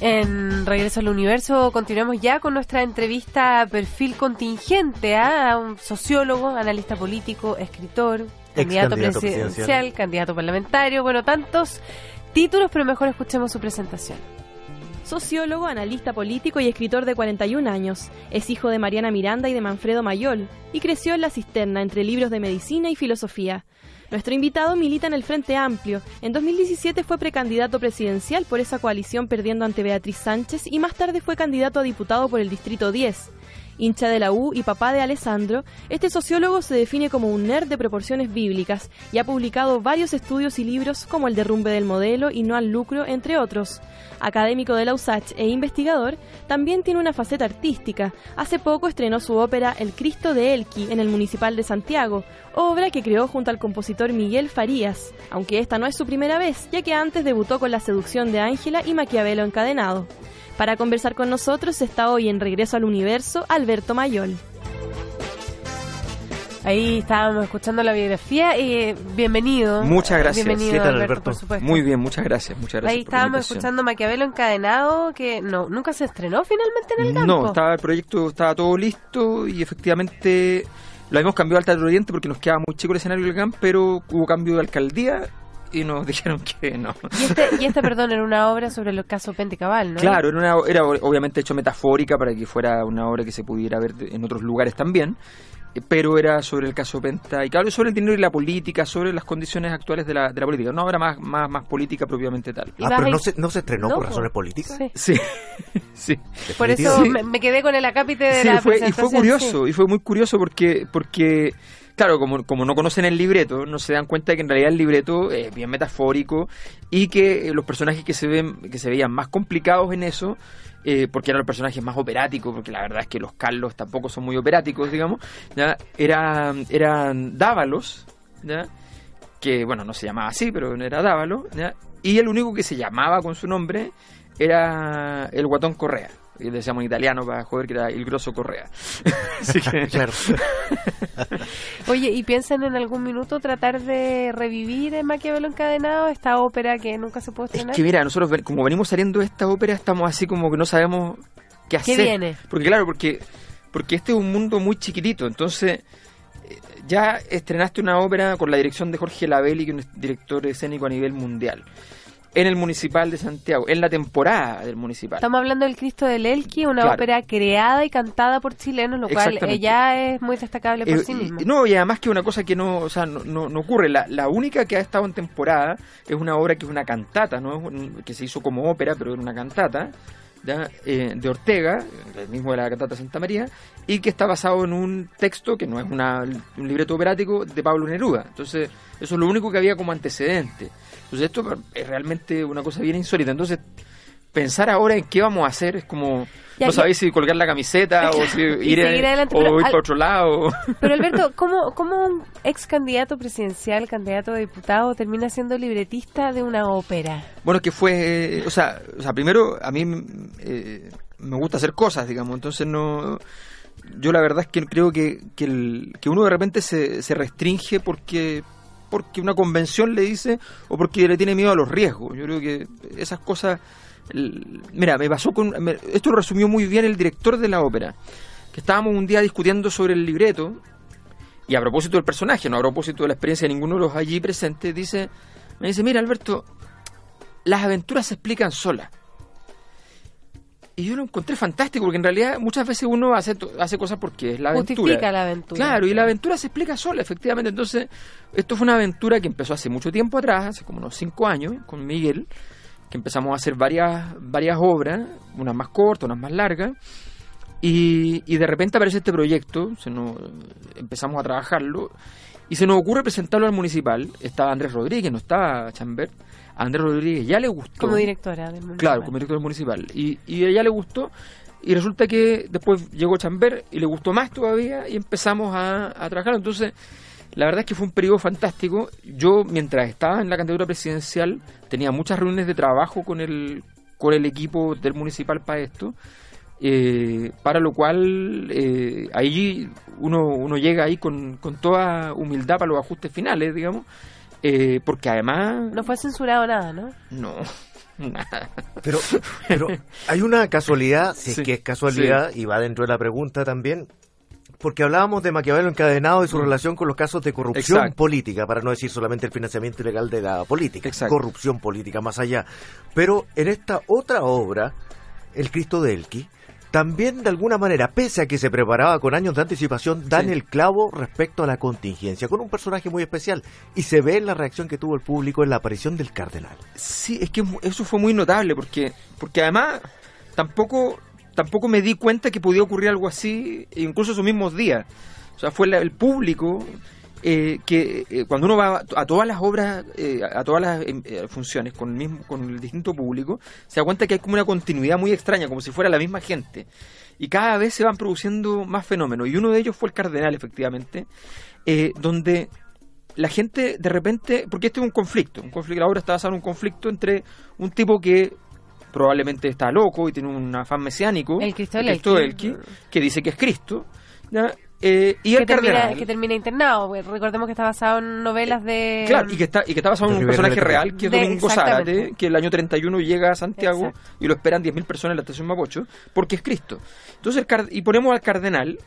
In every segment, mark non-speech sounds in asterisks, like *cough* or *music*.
En Regreso al Universo continuamos ya con nuestra entrevista perfil contingente ¿ah? a un sociólogo, analista político, escritor, candidato, candidato presidencial, presidencial. candidato parlamentario, bueno, tantos títulos, pero mejor escuchemos su presentación. Sociólogo, analista político y escritor de 41 años. Es hijo de Mariana Miranda y de Manfredo Mayol y creció en la cisterna entre libros de medicina y filosofía. Nuestro invitado milita en el Frente Amplio. En 2017 fue precandidato presidencial por esa coalición perdiendo ante Beatriz Sánchez y más tarde fue candidato a diputado por el Distrito 10. Hincha de la U y papá de Alessandro, este sociólogo se define como un nerd de proporciones bíblicas y ha publicado varios estudios y libros como El derrumbe del modelo y No al lucro, entre otros. Académico de la USACH e investigador, también tiene una faceta artística. Hace poco estrenó su ópera El Cristo de Elqui en el Municipal de Santiago, obra que creó junto al compositor Miguel Farías, aunque esta no es su primera vez, ya que antes debutó con La seducción de Ángela y Maquiavelo encadenado. Para conversar con nosotros está hoy en Regreso al Universo Alberto Mayol. Ahí estábamos escuchando la biografía y bienvenido. Muchas gracias. Bienvenido, ¿Qué tal, Alberto, Alberto? por supuesto. Muy bien, muchas gracias, muchas gracias. Ahí por estábamos escuchando Maquiavelo encadenado, que no nunca se estrenó finalmente en el campo. No, estaba el proyecto, estaba todo listo y efectivamente lo habíamos cambiado al Teatro Oriente porque nos quedaba muy chico el escenario del GAM, pero hubo cambio de alcaldía y nos dijeron que no. Y este, y este, perdón, era una obra sobre el caso Pentecabal, ¿no? Claro, era, una, era obviamente hecho metafórica para que fuera una obra que se pudiera ver en otros lugares también, eh, pero era sobre el caso Penta y claro, sobre el dinero y la política, sobre las condiciones actuales de la, de la política, una obra más, más, más política propiamente tal. Ah, pero no se, no se estrenó No, por po. razones políticas. Sí. Sí, *laughs* sí. Por eso me, me quedé con el acápite de Sí, la fue, y fue curioso, y fue muy curioso porque, porque claro, como, como no conocen el libreto, no se dan cuenta de que en realidad el libreto es bien metafórico y que eh, los personajes que se ven, que se veían más complicados en eso, eh, porque eran los personajes más operáticos, porque la verdad es que los Carlos tampoco son muy operáticos, digamos, ¿ya? Eran, Dávalos, ¿ya? que bueno, no se llamaba así, pero era Dávalo, y el único que se llamaba con su nombre era el Guatón Correa. Y le decíamos en italiano para joder que era el grosso Correa. *laughs* Así que, Claro. *laughs* Oye, ¿y piensan en algún minuto tratar de revivir en Maquiavelo encadenado esta ópera que nunca se pudo es estrenar? que mira, nosotros ven- como venimos saliendo de esta ópera estamos así como que no sabemos qué hacer. viene? Porque claro, porque, porque este es un mundo muy chiquitito, entonces eh, ya estrenaste una ópera con la dirección de Jorge Labelli, que es un director escénico a nivel mundial, en el Municipal de Santiago, en la temporada del Municipal. Estamos hablando del Cristo del Elqui, una Claro. ópera creada y cantada por chilenos, lo cual ya es muy destacable por Eh, sí mismo. no, y además que una cosa que no, o sea, no, no- no ocurre. La, la única que ha estado en temporada es una obra que es una cantata, ¿no? Que se hizo como ópera, pero era una cantata, ¿ya? Eh, de Ortega, el mismo de la cantata Santa María, y que está basado en un texto que no es una- un libreto operático de Pablo Neruda. Entonces, eso es lo único que había como antecedente. Entonces, esto es realmente una cosa bien insólita. Entonces, pensar ahora en qué vamos a hacer es como Ya, no sabéis si colgar la camiseta o si *laughs* ir, adelante, o pero ir al- para otro lado. *laughs* Pero Alberto, ¿cómo, ¿cómo un ex candidato presidencial, candidato a diputado, termina siendo libretista de una ópera? Bueno, que fue, eh, o sea, o sea primero a mí eh, me gusta hacer cosas, digamos, entonces no, yo la verdad es que creo que, que, el- que uno de repente se, se restringe porque porque una convención le dice o porque le tiene miedo a los riesgos. Yo creo que esas cosas, mira, me pasó con, me- esto lo resumió muy bien el director de la ópera, que estábamos un día discutiendo sobre el libreto y a propósito del personaje, no a propósito de la experiencia de ninguno de los allí presentes, dice, me dice, mira Alberto, las aventuras se explican solas. Y yo lo encontré fantástico, porque en realidad muchas veces uno hace, hace cosas porque es la aventura. Justifica la aventura. Claro, y la aventura se explica sola, efectivamente. Entonces, esto fue una aventura que empezó hace mucho tiempo atrás, hace como unos cinco años, con Miguel, que empezamos a hacer varias, varias obras, unas más cortas, unas más largas. Y, y de repente aparece este proyecto, se nos, empezamos a trabajarlo, y se nos ocurre presentarlo al municipal. Estaba Andrés Rodríguez, no estaba Chambert. A Andrés Rodríguez ya le gustó. Como directora del municipal. Claro, como director municipal. Y, y a ella le gustó. Y resulta que después llegó Chamber y le gustó más todavía y empezamos a, a trabajar. Entonces, la verdad es que fue un periodo fantástico. Yo, mientras estaba en la candidatura presidencial, tenía muchas reuniones de trabajo con el, con el equipo del municipal para esto. eh, para lo cual eh, ahí uno, uno llega ahí con, con toda humildad para los ajustes finales, digamos, eh, porque además... No fue censurado nada, ¿no? No, *laughs* nada. Pero, pero hay una casualidad, si Sí, es que es casualidad, y va dentro de la pregunta también, porque hablábamos de Maquiavelo encadenado y su relación con los casos de corrupción Mm. Exacto. política, para no decir solamente el financiamiento ilegal de la política, Exacto. corrupción política más allá. Pero en esta otra obra, El Cristo de Elqui, también de alguna manera, pese a que se preparaba con años de anticipación, dan Sí. el clavo respecto a la contingencia, con un personaje muy especial. Y se ve en la reacción que tuvo el público en la aparición del cardenal. Sí, es que eso fue muy notable porque, porque además tampoco, tampoco me di cuenta que podía ocurrir algo así, incluso esos mismos días. O sea, fue la- el público eh, que eh, cuando uno va a todas las obras, eh, a todas las em, eh, funciones con el mismo, con el distinto público, se da cuenta que hay como una continuidad muy extraña, como si fuera la misma gente. Y cada vez se van produciendo más fenómenos. Y uno de ellos fue el cardenal, efectivamente, eh, donde la gente de repente, porque este es un conflicto, un conflicto, la obra está basada en un conflicto entre un tipo que probablemente está loco y tiene un afán mesiánico, El Cristo del Cristo Elqui. Elqui, que dice que es Cristo, ¿ya? Eh, y que, el termina, cardenal, que termina internado. porque Recordemos que está basado en novelas de... claro, y que está y que está basado en un Rivera personaje real que es De- Domingo. Zárate, que el año 31 llega a Santiago Exacto. y lo esperan 10.000 personas en la estación Mapocho, porque es Cristo. Entonces, el y ponemos al cardenal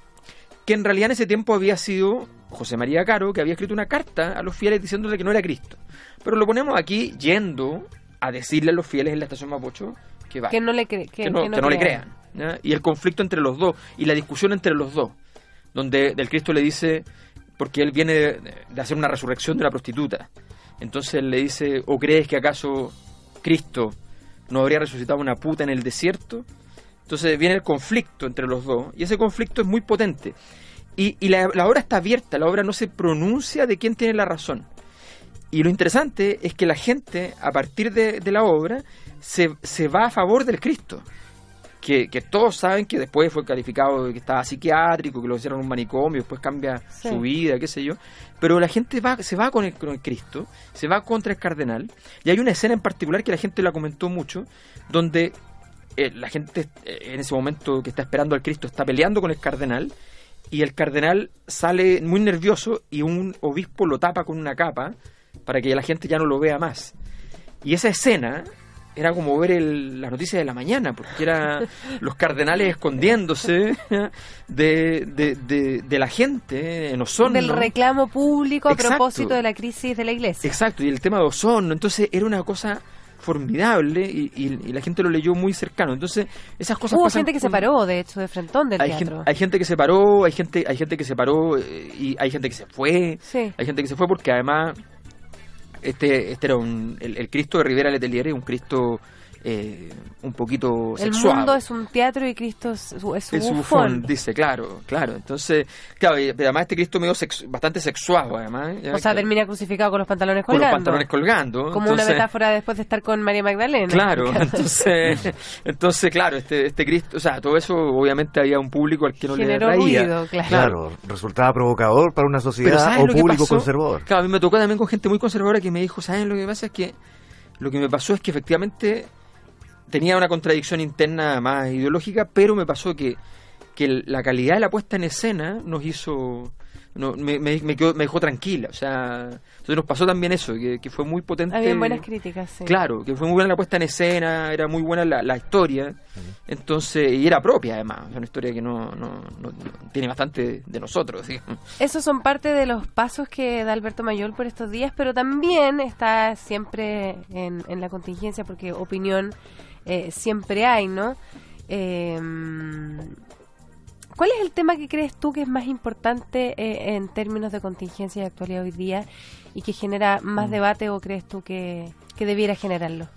que en realidad en ese tiempo había sido José María Caro, que había escrito una carta a los fieles diciéndole que no era Cristo. Pero lo ponemos aquí yendo a decirle a los fieles en la estación Mapocho que va, Que no le, cre- que, que no, que no que no le crean. crean. ¿ya? Y el conflicto entre los dos, y la discusión entre los dos, donde del Cristo le dice, porque él viene de, hacer una resurrección de una prostituta, entonces le dice, ¿o crees que acaso Cristo no habría resucitado una puta en el desierto? Entonces viene el conflicto entre los dos, y ese conflicto es muy potente. Y, la, la obra está abierta, la obra no se pronuncia de quién tiene la razón. Y lo interesante es que la gente, a partir de, de la obra, se, se va a favor del Cristo. Que, que todos saben que después fue calificado de que estaba psiquiátrico, que lo hicieron en un manicomio, después cambia Sí. su vida, qué sé yo. Pero la gente va, se va con el, con el Cristo, se va contra el cardenal. Y hay una escena en particular que la gente la comentó mucho, donde eh, la gente eh, en ese momento que está esperando al Cristo está peleando con el cardenal y el cardenal sale muy nervioso y un obispo lo tapa con una capa para que la gente ya no lo vea más. Y esa escena era como ver el, las noticias de la mañana, porque era *laughs* los cardenales escondiéndose de, de, de, de la gente en Osorno. Del reclamo público a Exacto. propósito de la crisis de la iglesia. Exacto, y el tema de Osorno. Entonces era una cosa formidable y, y- y la gente lo leyó muy cercano. Entonces esas cosas Hubo pasan gente que se paró, de hecho, de frentón del hay teatro. gente, hay gente que se paró, hay gente, hay gente que se paró eh, y hay gente que se fue. Sí. Hay gente que se fue porque además este, este era un, el, Cristo de Rivera Letelier es un Cristo eh, un poquito El mundo es un teatro y Cristo es es su Es bufón. bufón, dice, claro, claro. Entonces, claro, y además este Cristo medio sex- bastante sexuado, además. ya O sea, que- termina crucificado con los pantalones con colgando. los pantalones colgando. Como una metáfora después de estar con María Magdalena. Claro, *laughs* entonces, *laughs* entonces, claro, este, este Cristo, o sea, todo eso obviamente había un público al que no Generó le reía. ruido, claro. Claro, resultaba provocador para una Pero sociedad ¿sabes o público conservador. Claro, a mí me tocó también con gente muy conservadora que me dijo, ¿saben lo que pasa? Es que lo que me pasó es que efectivamente tenía una contradicción interna más ideológica, pero me pasó que, que la calidad de la puesta en escena nos hizo... no, me, me, me quedó- me dejó tranquila, o sea, entonces nos pasó también eso, que, que fue muy potente. Habían buenas críticas, sí. Claro, que fue muy buena la puesta en escena, era muy buena la, la historia, entonces, y era propia además, es una historia que no, no, no- no- tiene bastante de nosotros, digamos. Esos son parte de los pasos que da Alberto Mayol por estos días, pero también está siempre en, en la contingencia, porque opinión eh, siempre hay, ¿no? Eh, ¿Cuál es el tema que crees tú que es más importante eh, en términos de contingencia y actualidad hoy día y que genera más debate o crees tú que, que debiera generarlo?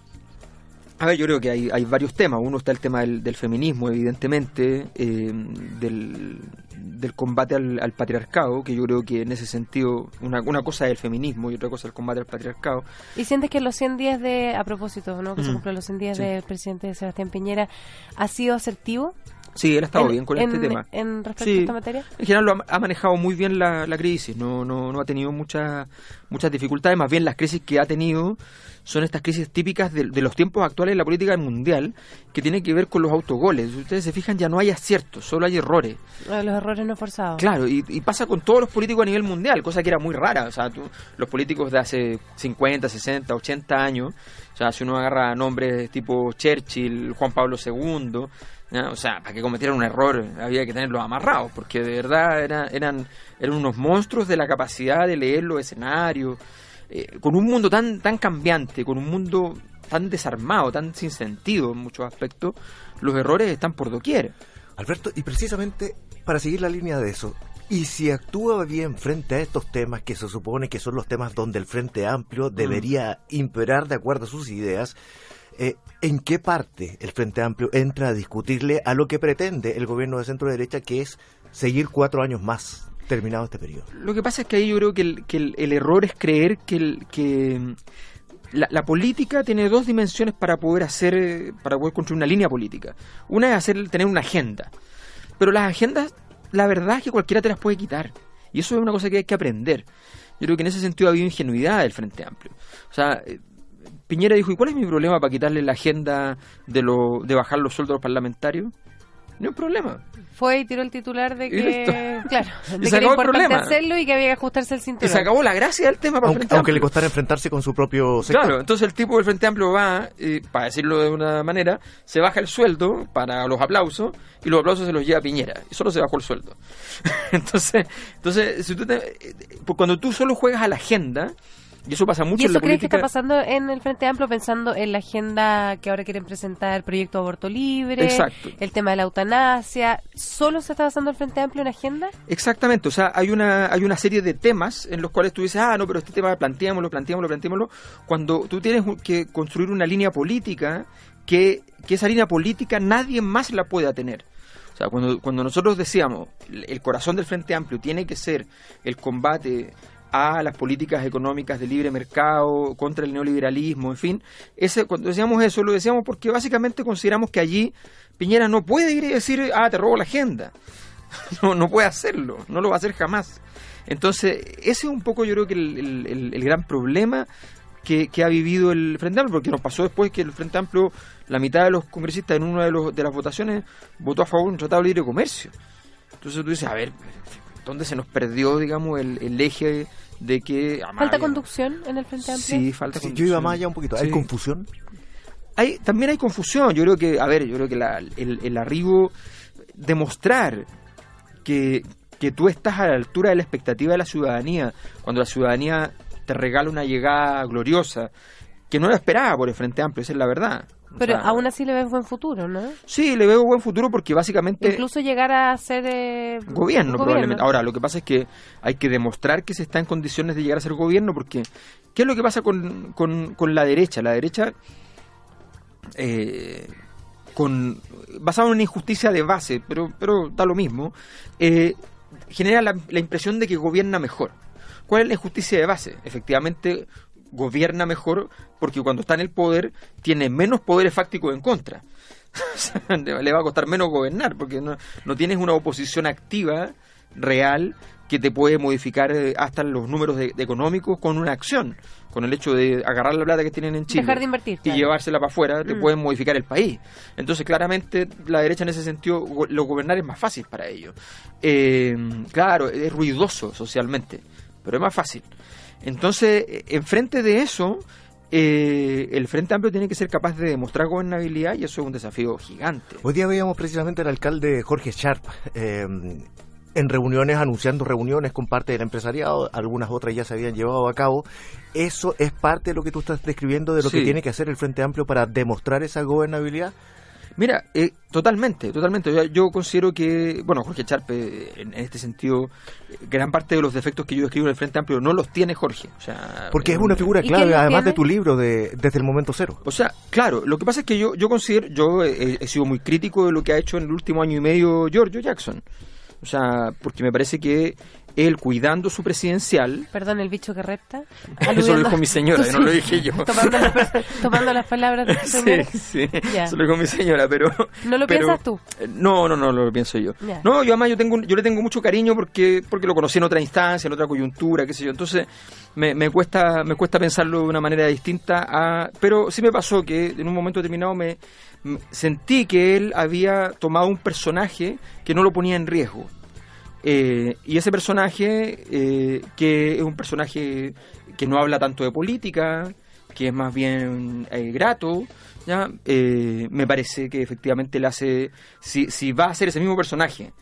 A ver, yo creo que hay, hay varios temas. Uno está el tema del, del feminismo, evidentemente, eh, del, del combate al, al patriarcado, que yo creo que en ese sentido una, una cosa es el feminismo y otra cosa es el combate al patriarcado. ¿Y sientes que los 100 días de, a propósito, ¿no? que se Mm. cumplen los 100 días Sí. del presidente Sebastián Piñera, ha sido asertivo? Sí, él ha estado en- bien con en- este tema. En respecto Sí. a esta materia. En general lo ha, ha manejado muy bien la, la crisis, no, no, no ha tenido muchas muchas dificultades, más bien las crisis que ha tenido son estas crisis típicas de, los tiempos actuales de la política mundial, que tienen que ver con los autogoles. Si ustedes se fijan, ya no hay aciertos, solo hay errores. Los errores no forzados. Claro, y, pasa con todos los políticos a nivel mundial, cosa que era muy rara. O sea, los políticos de hace 50, 60, 80 años, o sea, si uno agarra nombres tipo Churchill, Juan Pablo II, o sea, para que cometieran un error había que tenerlos amarrados, porque de verdad eran, eran, eran unos monstruos de la capacidad de leer los escenarios, eh, con un mundo tan, tan cambiante, con un mundo tan desarmado, tan sin sentido en muchos aspectos, los errores están por doquier. Alberto, y precisamente para seguir la línea de eso, y si actúa bien frente a estos temas que se supone que son los temas donde el Frente Amplio mm. debería imperar de acuerdo a sus ideas, eh, ¿en qué parte el Frente Amplio entra a discutirle a lo que pretende el gobierno de centro derecha, que es seguir cuatro años más terminado este periodo? Lo que pasa es que ahí yo creo que el, error es creer que, mm, la, política tiene dos dimensiones para poder hacer, para poder construir una línea política. Una es hacer, tener una agenda. Pero las agendas, la verdad es que cualquiera te las puede quitar. Y eso es una cosa que hay que aprender. Yo creo que en ese sentido ha habido ingenuidad del Frente Amplio. O sea, eh, Piñera dijo, ¿y cuál es mi problema para quitarle la agenda de, lo, de bajar los sueldos a los parlamentarios? No hay problema. Fue y tiró el titular de que, claro, *laughs* de que era importante hacerlo y que había que ajustarse el cinturón. Y se acabó la gracia del tema para aunque, aunque le costara enfrentarse con su propio sector. Claro, entonces el tipo del Frente Amplio va, para decirlo de una manera, se baja el sueldo para los aplausos y los aplausos se los lleva Piñera. Y solo se bajó el sueldo. *laughs* entonces, entonces si tú eh, cuando tú solo juegas a la agenda y eso pasa mucho ¿Y eso en la crees que está pasando en el Frente Amplio pensando en la agenda que ahora quieren presentar, el proyecto aborto libre, el tema de la eutanasia? ¿Solo se está basando el Frente Amplio en agenda? Exactamente, o sea, hay una, hay una serie de temas en los cuales tú dices, ah, no, pero este tema planteémoslo, planteémoslo, planteémoslo, cuando tú tienes que construir una línea política que, que esa línea política nadie más la pueda tener. O sea, cuando, cuando nosotros decíamos el corazón del Frente Amplio tiene que ser el combate a las políticas económicas de libre mercado, contra el neoliberalismo, en fin. Ese, cuando decíamos eso, lo decíamos porque básicamente consideramos que allí Piñera no puede ir y decir, ah, te robo la agenda. *laughs* No, no puede hacerlo, no lo va a hacer jamás. Entonces, ese es un poco yo creo que el, el, gran problema que, que, ha vivido el Frente Amplio, porque nos pasó después que el Frente Amplio, la mitad de los congresistas en una de, los, de las votaciones votó a favor de un tratado de libre comercio. Entonces tú dices, a ver, ¿dónde se nos perdió, digamos, el, el eje de que... ¿Falta conducción en el Frente Amplio? Sí, falta conducción. Yo iba más allá un poquito. ¿Hay confusión? Hay, también hay confusión. Yo creo que, a ver, yo creo que el, el arribo, demostrar que, que tú estás a la altura de la expectativa de la ciudadanía, cuando la ciudadanía te regala una llegada gloriosa, que no la esperaba por el Frente Amplio, esa es la verdad. Pero aún así le ves buen futuro, ¿no? Sí, le veo buen futuro porque básicamente... Incluso llegar a ser eh, gobierno, probablemente. Ahora, lo que pasa es que hay que demostrar que se está en condiciones de llegar a ser gobierno porque... ¿Qué es lo que pasa con, con, la derecha? La derecha... Eh, con basado en una injusticia de base, pero, pero da lo mismo, eh, genera la, la impresión de que gobierna mejor. ¿Cuál es la injusticia de base? Efectivamente, gobierna mejor porque cuando está en el poder tiene menos poderes fácticos en contra. *laughs* Le va a costar menos gobernar porque no, no tienes una oposición activa, real, que te puede modificar eh, hasta los números económicos con una acción, con el hecho de agarrar la plata que tienen en Chile y llevársela para afuera, te mm. pueden modificar el país. Entonces, claramente, la derecha en ese sentido, lo gobernar es más fácil para ellos. Eh, claro, es ruidoso socialmente, pero es más fácil. Entonces, eh, enfrente de eso, eh, el Frente Amplio tiene que ser capaz de demostrar gobernabilidad y eso es un desafío gigante. Hoy día veíamos precisamente al alcalde Jorge Sharp eh, en reuniones, anunciando reuniones con parte del empresariado, algunas otras ya se habían llevado a cabo. ¿Eso es parte de lo que tú estás describiendo de lo que tiene que hacer el Frente Amplio para demostrar esa gobernabilidad? Mira, eh, totalmente, totalmente. Yo, considero que, bueno, Jorge Charpe, en, este sentido, gran parte de los defectos que yo escribo en el Frente Amplio no los tiene Jorge. O sea, Porque es una figura clave, además de tu libro, de, desde el momento cero. O sea, claro, lo que pasa es que yo, yo considero, yo he, sido muy crítico de lo que ha hecho en el último año y medio Giorgio Jackson. O sea, porque me parece que él cuidando su presidencial. Perdón, el bicho que repta. *laughs* Eso lo dijo mi señora, no lo dije yo. Tomando, las, tomando las palabras de *laughs* tu señora. Sí, sí, eso lo dijo mi señora, pero... ¿No lo pero, piensas tú? No, no, no, lo pienso yo. No, yo además yo, tengo, yo le tengo mucho cariño porque, porque lo conocí en otra instancia, en otra coyuntura, qué sé yo. Entonces me, me, cuesta, me cuesta pensarlo de una manera distinta, a, pero sí me pasó que en un momento determinado me, me sentí que él había tomado un personaje que no lo ponía en riesgo. Eh, y ese personaje, eh, que es un personaje que no habla tanto de política, que es más bien eh, grato, ¿ya? Eh, me parece que efectivamente le hace, si, si va a ser ese mismo personaje,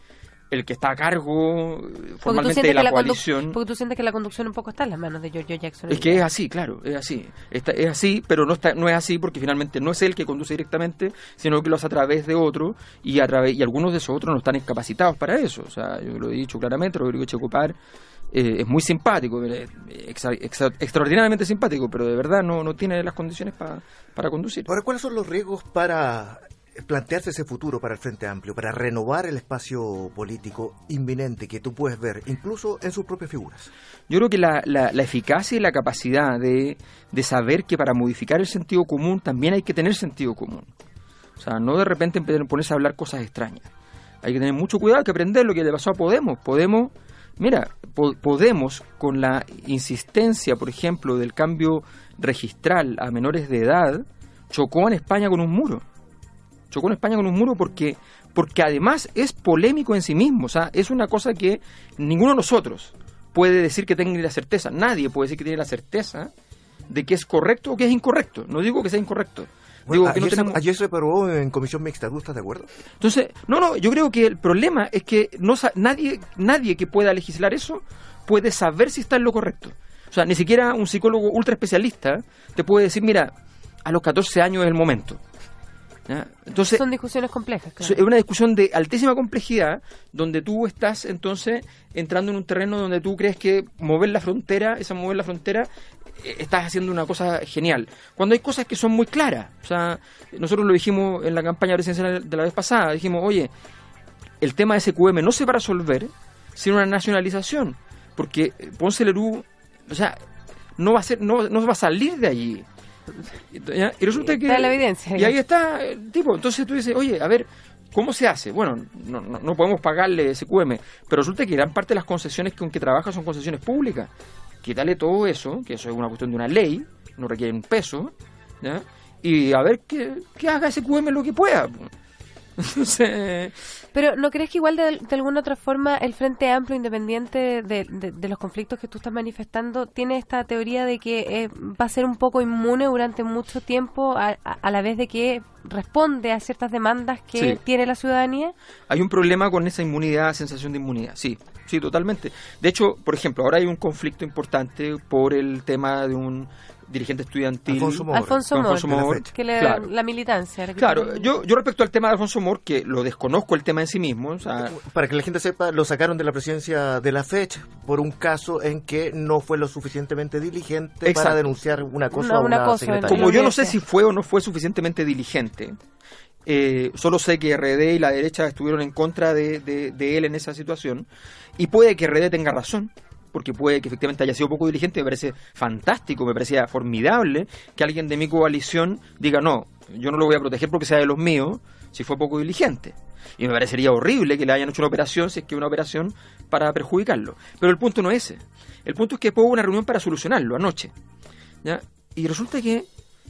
el que está a cargo eh, formalmente de la, la coalición. Porque tú sientes que la conducción un poco está en las manos de Giorgio Jackson. Es que es así, claro, es así. Está, es así, pero no está, no es así porque finalmente no es él que conduce directamente, sino que lo hace a través de otro y a través y algunos de esos otros no están incapacitados para eso. O sea, yo lo he dicho claramente, Rodrigo Checopar eh, es muy simpático, exa, exa, extraordinariamente simpático, pero de verdad no, no tiene las condiciones pa, para conducir. Ahora, ¿cuáles son los riesgos para plantearse ese futuro para el Frente Amplio, para renovar el espacio político inminente que tú puedes ver, incluso en sus propias figuras? Yo creo que la, la, la eficacia y la capacidad de, saber que para modificar el sentido común también hay que tener sentido común. O sea, no de repente ponerse a hablar cosas extrañas. Hay que tener mucho cuidado, hay que aprender lo que le pasó a Podemos. Podemos, mira, po Podemos con la insistencia, por ejemplo, del cambio registral a menores de edad, chocó en España con un muro chocó en España con un muro porque, porque además es polémico en sí mismo. O sea, es una cosa que ninguno de nosotros puede decir que tenga la certeza. Nadie puede decir que tiene la certeza de que es correcto o que es incorrecto. No digo que sea incorrecto. Bueno, digo ayer, que no tenemos... ayer se aprobó en comisión mixta, ¿tú estás de acuerdo? Entonces, no, no, yo creo que el problema es que no nadie, nadie que pueda legislar eso puede saber si está en lo correcto. O sea, ni siquiera un psicólogo ultra especialista te puede decir, mira, a los 14 años es el momento. Son discusiones complejas. Claro. Es una discusión de altísima complejidad donde tú estás entonces entrando en un terreno donde tú crees que mover la frontera, esa mover la frontera, eh, estás haciendo una cosa genial. Cuando hay cosas que son muy claras. O sea, nosotros lo dijimos en la campaña presidencial de la vez pasada. Dijimos, oye, el tema de SQM no se va a resolver sin una nacionalización. Porque Ponce Lerú, o sea, no va a ser, no, no va a salir de allí. ¿Ya? Y resulta que. Está la evidencia. Y ahí está el tipo. Entonces tú dices, oye, a ver, ¿cómo se hace? Bueno, no, no, no podemos pagarle SQM, pero resulta que gran parte de las concesiones con que trabaja son concesiones públicas. Quítale todo eso, que eso es una cuestión de una ley, no requiere un peso, ¿ya? y a ver que, que haga SQM lo que pueda. *laughs* Pero ¿no crees que igual de, alguna otra forma el Frente Amplio Independiente de, los conflictos que tú estás manifestando tiene esta teoría de que eh, va a ser un poco inmune durante mucho tiempo a, a, la vez de que responde a ciertas demandas que sí. tiene la ciudadanía? Hay un problema con esa inmunidad, sensación de inmunidad, sí, sí, totalmente. De hecho, por ejemplo, ahora hay un conflicto importante por el tema de un dirigente estudiantil Alfonso Mor, Alfonso Mor, Alfonso Mor que le, claro. la militancia que claro yo, yo respecto al tema de Alfonso Mor que lo desconozco el tema en sí mismo o sea, para que la gente sepa lo sacaron de la presidencia de la fecha por un caso en que no fue lo suficientemente diligente Exacto. para denunciar una cosa no, a una, una cosa, secretaria. como yo no sé si fue o no fue suficientemente diligente eh, solo sé que RD y la derecha estuvieron en contra de, él en esa situación y puede que RD tenga razón porque puede que efectivamente haya sido poco diligente, me parece fantástico, me parecía formidable que alguien de mi coalición diga, no, yo no lo voy a proteger porque sea de los míos, si fue poco diligente. Y me parecería horrible que le hayan hecho una operación, si es que una operación para perjudicarlo. Pero el punto no es ese. El punto es que hubo una reunión para solucionarlo anoche. Y resulta que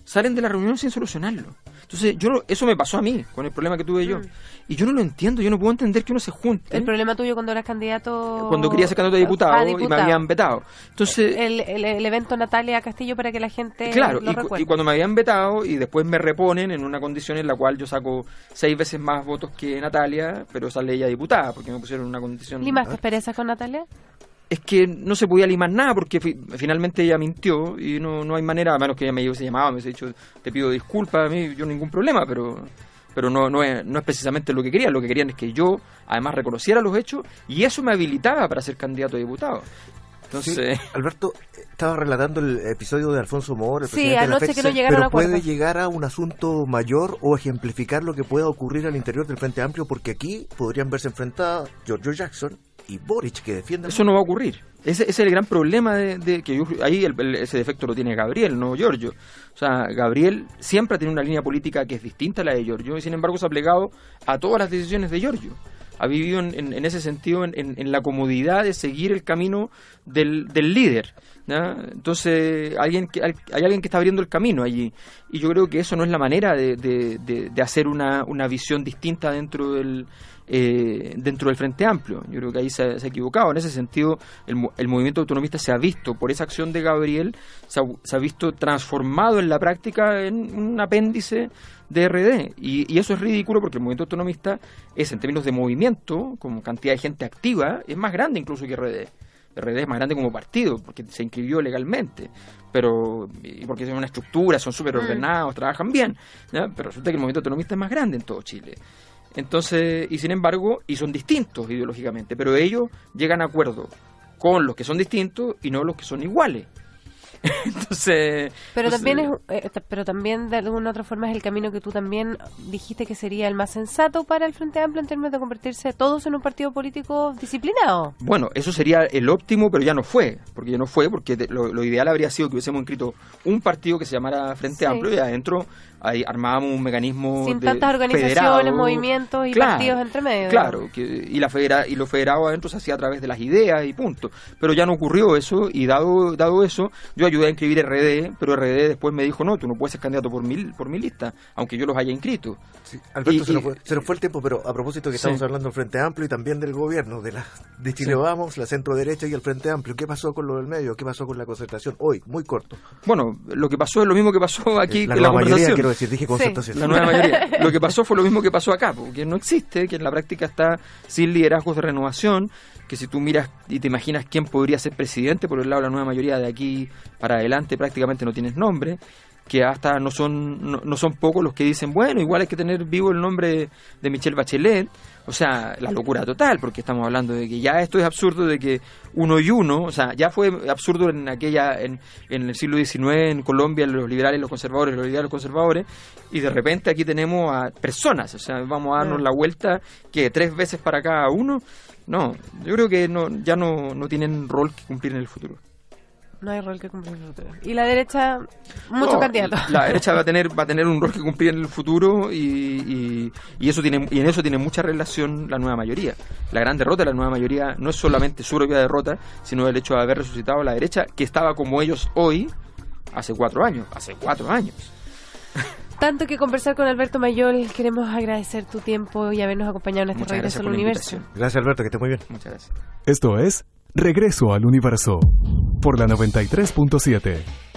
salen de la reunión sin solucionarlo. Entonces, yo eso me pasó a mí, con el problema que tuve yo. Mm. Y yo no lo entiendo, yo no puedo entender que uno se junte. El problema tuyo cuando eras candidato... Cuando quería ser candidato a diputado, a diputado. y me habían vetado. Entonces... El, el, el, evento Natalia Castillo para que la gente Claro, lo y, recuerde. y cuando me habían vetado y después me reponen en una condición en la cual yo saco seis veces más votos que Natalia, pero sale ella diputada, porque me pusieron en una condición... ¿Limaste perezas con Natalia? Es que no se podía limar nada porque fi finalmente ella mintió y no, no hay manera, a menos que ella me hubiese llamado, me hubiese dicho, te pido disculpas, a mí yo ningún problema, pero pero no, no, es, no es precisamente lo que querían, lo que querían es que yo además reconociera los hechos y eso me habilitaba para ser candidato a diputado. Entonces, sí, *laughs* Alberto estaba relatando el episodio de Alfonso Mor, el sí, anoche de la que no llegaron pero a puede llegar a un asunto mayor o ejemplificar lo que pueda ocurrir al interior del Frente Amplio, porque aquí podrían verse enfrentadas Giorgio Jackson y Boric que defiendan. Eso no va a ocurrir. Ese, es el gran problema de, que ahí ese defecto lo tiene Gabriel, no Giorgio. O sea, Gabriel siempre tiene una línea política que es distinta a la de Giorgio y sin embargo se ha plegado a todas las decisiones de Giorgio ha vivido en, ese sentido en, la comodidad de seguir el camino del, del líder. Entonces, alguien que, hay alguien que está abriendo el camino allí. Y yo creo que eso no es la manera de, de, hacer una, una, visión distinta dentro del, eh, dentro del Frente Amplio. Yo creo que ahí se, ha equivocado. En ese sentido, el, el, movimiento autonomista se ha visto, por esa acción de Gabriel, se ha, visto transformado en la práctica en un apéndice de RD. Y, y, eso es ridículo porque el movimiento autonomista es, en términos de movimiento, como cantidad de gente activa, es más grande incluso que RD. RD es más grande como partido, porque se inscribió legalmente, pero y porque tiene una estructura, son súper mm. ordenados, trabajan bien, pero resulta que el movimiento autonomista es más grande en todo Chile. Entonces, y sin embargo, y son distintos ideológicamente, pero ellos llegan a acuerdo con los que son distintos y no los que son iguales. *laughs* Entonces, pero también es, eh, pero también de alguna otra forma es el camino que tú también dijiste que sería el más sensato para el Frente Amplio en términos de convertirse todos en un partido político disciplinado. Bueno, eso sería el óptimo, pero ya no fue, porque ya no fue, porque lo, ideal habría sido que hubiésemos inscrito un partido que se llamara Frente Amplio y adentro ahí armábamos un mecanismo sin tantas organizaciones, movimientos y partidos entre medio. Claro, que, y la federa, y lo federado adentro se hacía a través de las ideas y punto. Pero ya no ocurrió eso y dado dado eso, yo ayudé a inscribir RD, pero RD después me dijo, no, tú no puedes ser candidato por mi, por mi lista, aunque yo los haya inscrito. Alberto, se, nos fue, el tiempo, pero a propósito que estamos hablando del Frente Amplio y también del gobierno, de la de Chile Vamos, la centro derecha y el Frente Amplio, ¿qué pasó con lo del medio? ¿Qué pasó con la concertación? Hoy, muy corto. Bueno, lo que pasó es lo mismo que pasó aquí la la conversación. Quiero decir, dije concertación. La nueva mayoría. *laughs* Lo que pasó fue lo mismo que pasó acá, porque no existe, que en la práctica está sin liderazgos de renovación, que si tú miras y te imaginas quién podría ser presidente, por el lado de la nueva mayoría de aquí para adelante prácticamente no tienes nombre, que hasta no son, no, son pocos los que dicen, bueno, igual hay que tener vivo el nombre de Michelle Bachelet, o sea, la locura total, porque estamos hablando de que ya esto es absurdo de que uno y uno, o sea, ya fue absurdo en aquella, en, en el siglo XIX en Colombia, los liberales, los conservadores, los liberales, los conservadores, y de repente aquí tenemos a personas, o sea, vamos a darnos la vuelta que tres veces para cada uno, no, yo creo que no, ya no, no tienen rol que cumplir en el futuro. No hay rol que cumplir en el futuro. Y la derecha, mucho candidato. La *laughs* derecha va a tener va a tener un rol que cumplir en el futuro y, y, eso tiene y en eso tiene mucha relación la nueva mayoría. La gran derrota de la nueva mayoría no es solamente su propia derrota, sino el hecho de haber resucitado la derecha que estaba como ellos hoy hace cuatro años. Hace cuatro años. tanto que conversar con Alberto Mayol. Queremos agradecer tu tiempo y habernos acompañado en este regreso al universo. Gracias, Alberto, que esté muy bien. Muchas gracias. Esto es Regreso al Universo por la 93.7.